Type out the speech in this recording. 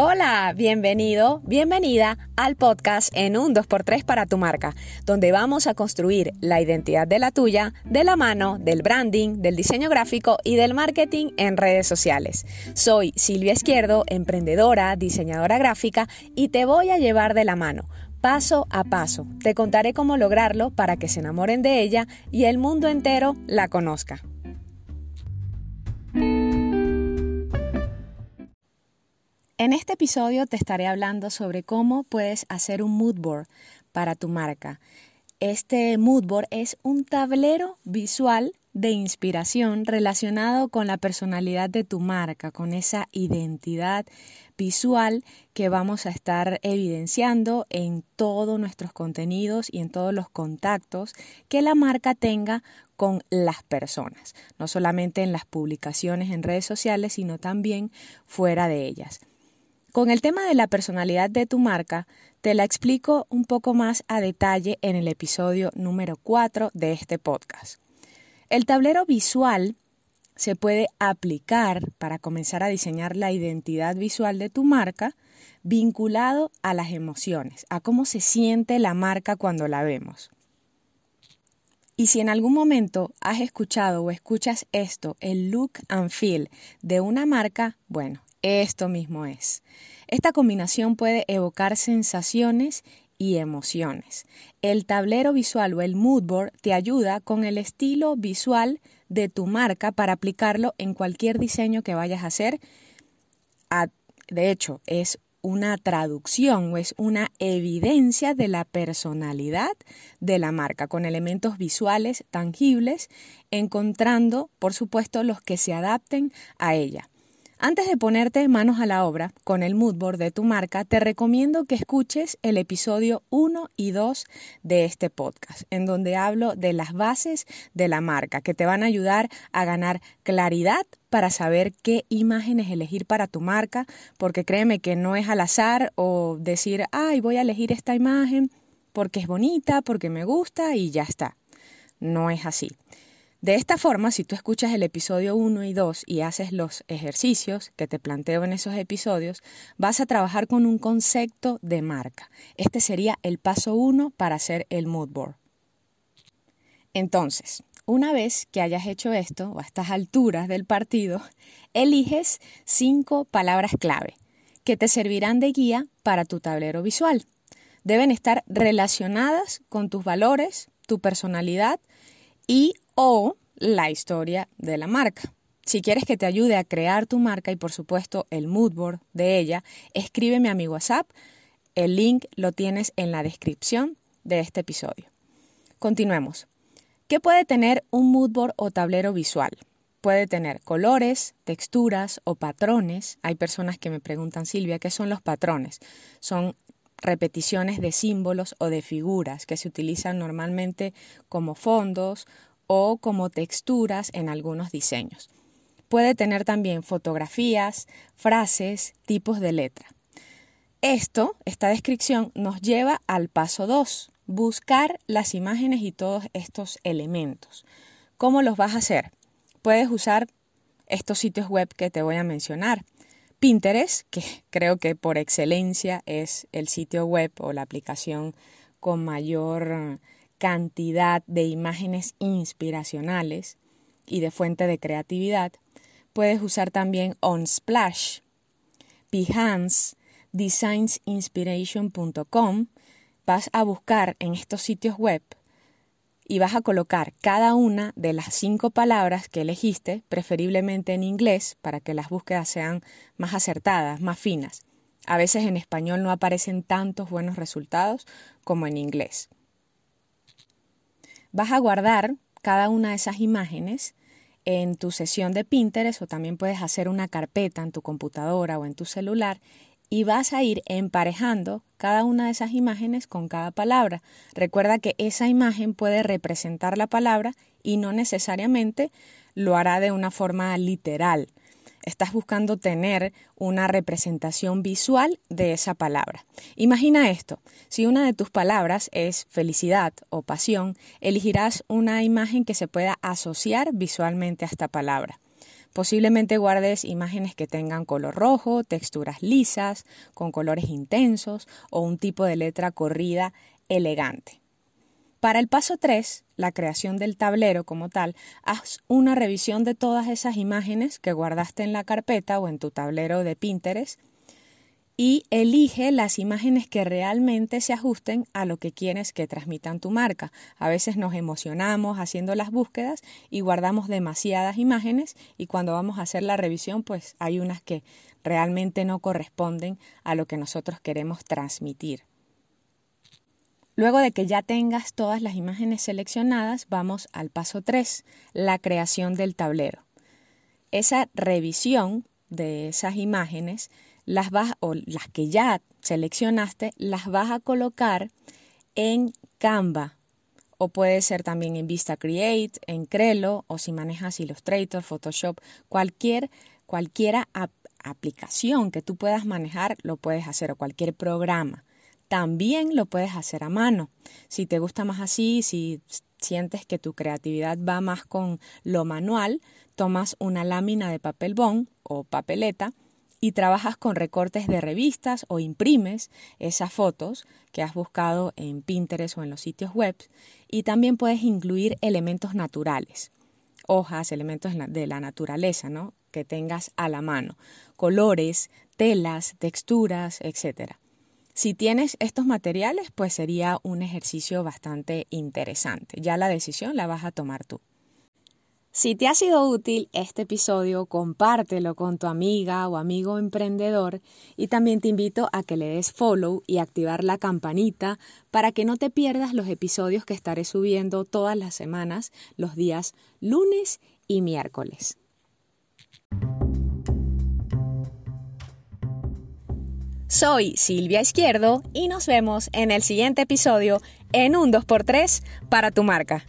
Hola, bienvenido, bienvenida al podcast en un 2x3 para tu marca, donde vamos a construir la identidad de la tuya de la mano del branding, del diseño gráfico y del marketing en redes sociales. Soy Silvia Izquierdo, emprendedora, diseñadora gráfica y te voy a llevar de la mano. Paso a paso, te contaré cómo lograrlo para que se enamoren de ella y el mundo entero la conozca. En este episodio te estaré hablando sobre cómo puedes hacer un mood board para tu marca. Este mood board es un tablero visual de inspiración relacionado con la personalidad de tu marca, con esa identidad visual que vamos a estar evidenciando en todos nuestros contenidos y en todos los contactos que la marca tenga con las personas, no solamente en las publicaciones en redes sociales, sino también fuera de ellas. Con el tema de la personalidad de tu marca, te la explico un poco más a detalle en el episodio número 4 de este podcast. El tablero visual se puede aplicar para comenzar a diseñar la identidad visual de tu marca vinculado a las emociones, a cómo se siente la marca cuando la vemos. Y si en algún momento has escuchado o escuchas esto, el look and feel de una marca, bueno, esto mismo es. Esta combinación puede evocar sensaciones y emociones. El tablero visual o el mood board te ayuda con el estilo visual de tu marca para aplicarlo en cualquier diseño que vayas a hacer. de hecho, es una traducción o es una evidencia de la personalidad de la marca con elementos visuales tangibles, encontrando, por supuesto, los que se adapten a ella. Antes de ponerte manos a la obra con el moodboard de tu marca, te recomiendo que escuches el episodio 1 y 2 de este podcast, en donde hablo de las bases de la marca que te van a ayudar a ganar claridad para saber qué imágenes elegir para tu marca, porque créeme que no es al azar o decir, ay, voy a elegir esta imagen porque es bonita, porque me gusta y ya está. No es así. De esta forma, si tú escuchas el episodio 1 y 2 y haces los ejercicios que te planteo en esos episodios, vas a trabajar con un concepto de marca. Este sería el paso 1 para hacer el mood board. Entonces, una vez que hayas hecho esto, o a estas alturas del partido, eliges cinco palabras clave que te servirán de guía para tu tablero visual. Deben estar relacionadas con tus valores, tu personalidad y o la historia de la marca. Si quieres que te ayude a crear tu marca y por supuesto el mood board de ella, escríbeme a mi WhatsApp. El link lo tienes en la descripción de este episodio. Continuemos. ¿Qué puede tener un mood board o tablero visual? Puede tener colores, texturas o patrones. Hay personas que me preguntan, Silvia, ¿qué son los patrones? Son repeticiones de símbolos o de figuras que se utilizan normalmente como fondos o como texturas en algunos diseños. Puede tener también fotografías, frases, tipos de letra. Esto, esta descripción, nos lleva al paso 2, buscar las imágenes y todos estos elementos. ¿Cómo los vas a hacer? Puedes usar estos sitios web que te voy a mencionar. Pinterest, que creo que por excelencia es el sitio web o la aplicación con mayor cantidad de imágenes inspiracionales y de fuente de creatividad, puedes usar también OnSplash, Behance, designsinspiration.com. Vas a buscar en estos sitios web y vas a colocar cada una de las cinco palabras que elegiste, preferiblemente en inglés, para que las búsquedas sean más acertadas, más finas. A veces en español no aparecen tantos buenos resultados como en inglés. Vas a guardar cada una de esas imágenes en tu sesión de Pinterest o también puedes hacer una carpeta en tu computadora o en tu celular y vas a ir emparejando cada una de esas imágenes con cada palabra. Recuerda que esa imagen puede representar la palabra y no necesariamente lo hará de una forma literal estás buscando tener una representación visual de esa palabra. Imagina esto, si una de tus palabras es felicidad o pasión, elegirás una imagen que se pueda asociar visualmente a esta palabra. Posiblemente guardes imágenes que tengan color rojo, texturas lisas, con colores intensos o un tipo de letra corrida elegante. Para el paso 3, la creación del tablero como tal, haz una revisión de todas esas imágenes que guardaste en la carpeta o en tu tablero de Pinterest y elige las imágenes que realmente se ajusten a lo que quieres que transmitan tu marca. A veces nos emocionamos haciendo las búsquedas y guardamos demasiadas imágenes y cuando vamos a hacer la revisión pues hay unas que realmente no corresponden a lo que nosotros queremos transmitir. Luego de que ya tengas todas las imágenes seleccionadas, vamos al paso 3, la creación del tablero. Esa revisión de esas imágenes, las vas o las que ya seleccionaste, las vas a colocar en Canva o puede ser también en Vista Create, en Crelo o si manejas Illustrator, Photoshop, cualquier cualquiera aplicación que tú puedas manejar lo puedes hacer o cualquier programa. También lo puedes hacer a mano. Si te gusta más así, si sientes que tu creatividad va más con lo manual, tomas una lámina de papel bond o papeleta y trabajas con recortes de revistas o imprimes esas fotos que has buscado en Pinterest o en los sitios web y también puedes incluir elementos naturales, hojas, elementos de la naturaleza, ¿no? que tengas a la mano, colores, telas, texturas, etcétera. Si tienes estos materiales, pues sería un ejercicio bastante interesante. Ya la decisión la vas a tomar tú. Si te ha sido útil este episodio, compártelo con tu amiga o amigo emprendedor y también te invito a que le des follow y activar la campanita para que no te pierdas los episodios que estaré subiendo todas las semanas, los días lunes y miércoles. Soy Silvia Izquierdo y nos vemos en el siguiente episodio en un 2x3 para tu marca.